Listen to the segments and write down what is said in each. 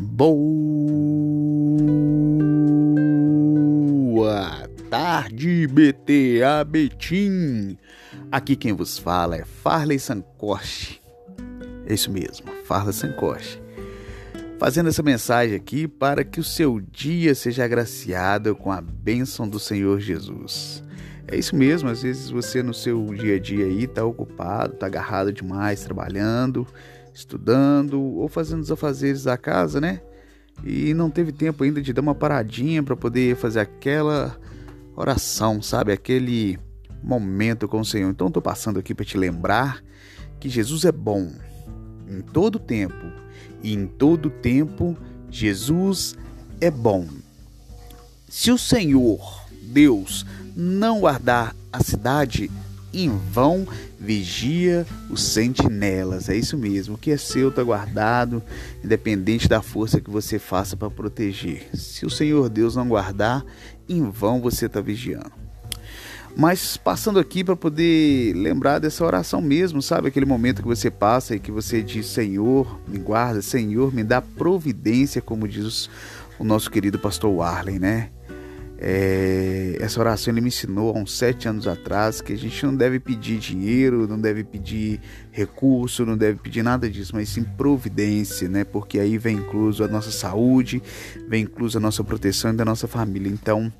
Boa tarde, BTA Betim. Aqui quem vos fala é Farley Sancoche. É isso mesmo, Farley Sancoche. Fazendo essa mensagem aqui para que o seu dia seja agraciado com a bênção do Senhor Jesus. É isso mesmo, às vezes você no seu dia a dia aí tá ocupado, tá agarrado demais, trabalhando, estudando ou fazendo os afazeres da casa, né? E não teve tempo ainda de dar uma paradinha para poder fazer aquela oração, sabe? Aquele momento com o Senhor. Então estou passando aqui para te lembrar que Jesus é bom em todo tempo. E em todo tempo Jesus é bom. Se o Senhor, Deus, não guardar a cidade, em vão vigia os sentinelas. É isso mesmo. O que é seu está guardado, independente da força que você faça para proteger. Se o Senhor Deus não guardar, em vão você está vigiando. Mas passando aqui para poder lembrar dessa oração mesmo, sabe? Aquele momento que você passa e que você diz: Senhor, me guarda, Senhor, me dá providência, como diz o nosso querido pastor Warley, né? É, essa oração ele me ensinou há uns sete anos atrás que a gente não deve pedir dinheiro, não deve pedir recurso, não deve pedir nada disso, mas sim providência, né? Porque aí vem incluso a nossa saúde, vem incluso a nossa proteção e da nossa família. Então,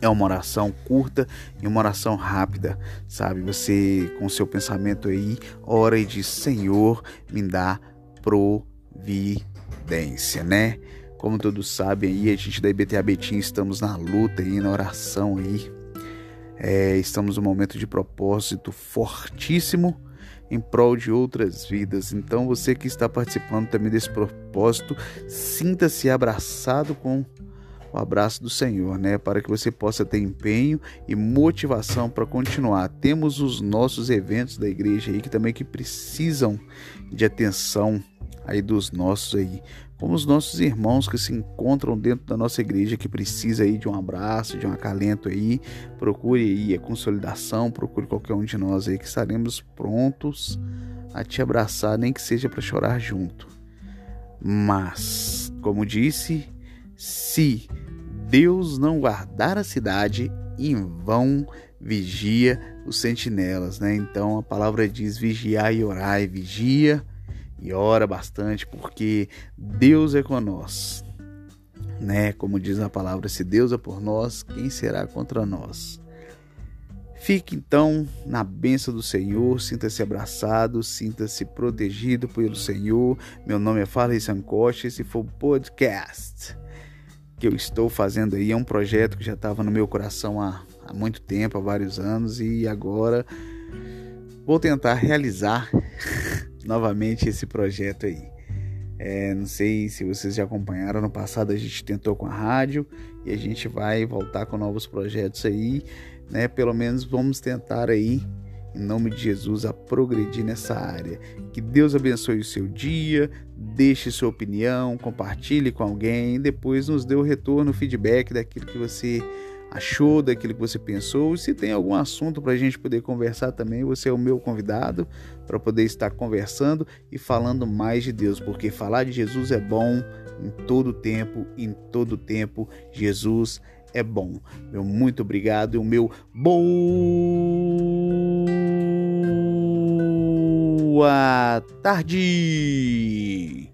é uma oração curta e uma oração rápida, sabe? Você, com seu pensamento aí, ora e diz: Senhor, me dá providência, né? Como todos sabem aí, a gente da IBTA Betim estamos na luta aí, na oração aí. É, estamos num momento de propósito fortíssimo em prol de outras vidas. Então você que está participando também desse propósito, sinta-se abraçado com o abraço do Senhor, né? Para que você possa ter empenho e motivação para continuar. Temos os nossos eventos da igreja aí que também que precisam de atenção aí dos nossos aí como os nossos irmãos que se encontram dentro da nossa igreja que precisa aí de um abraço, de um acalento aí, procure aí a consolidação, procure qualquer um de nós aí que estaremos prontos a te abraçar, nem que seja para chorar junto. Mas, como disse, se Deus não guardar a cidade, em vão vigia os sentinelas, né? Então a palavra diz vigiar e orar, e vigia e ora bastante, porque Deus é com nós. Né? Como diz a palavra, se Deus é por nós, quem será contra nós? Fique então na bênção do Senhor, sinta-se abraçado, sinta-se protegido pelo Senhor. Meu nome é Farley Sancoche, esse foi o podcast que eu estou fazendo aí. É um projeto que já estava no meu coração há, há muito tempo, há vários anos, e agora vou tentar realizar novamente esse projeto aí. É, não sei se vocês já acompanharam, no passado a gente tentou com a rádio e a gente vai voltar com novos projetos aí, né? Pelo menos vamos tentar aí, em nome de Jesus, a progredir nessa área. Que Deus abençoe o seu dia, deixe sua opinião, compartilhe com alguém, depois nos dê o retorno, o feedback daquilo que você achou, daquilo que você pensou. Se tem algum assunto para a gente poder conversar também, você é o meu convidado para poder estar conversando e falando mais de Deus, porque falar de Jesus é bom em todo tempo, em todo tempo Jesus é bom. Meu muito obrigado e o meu boa tarde.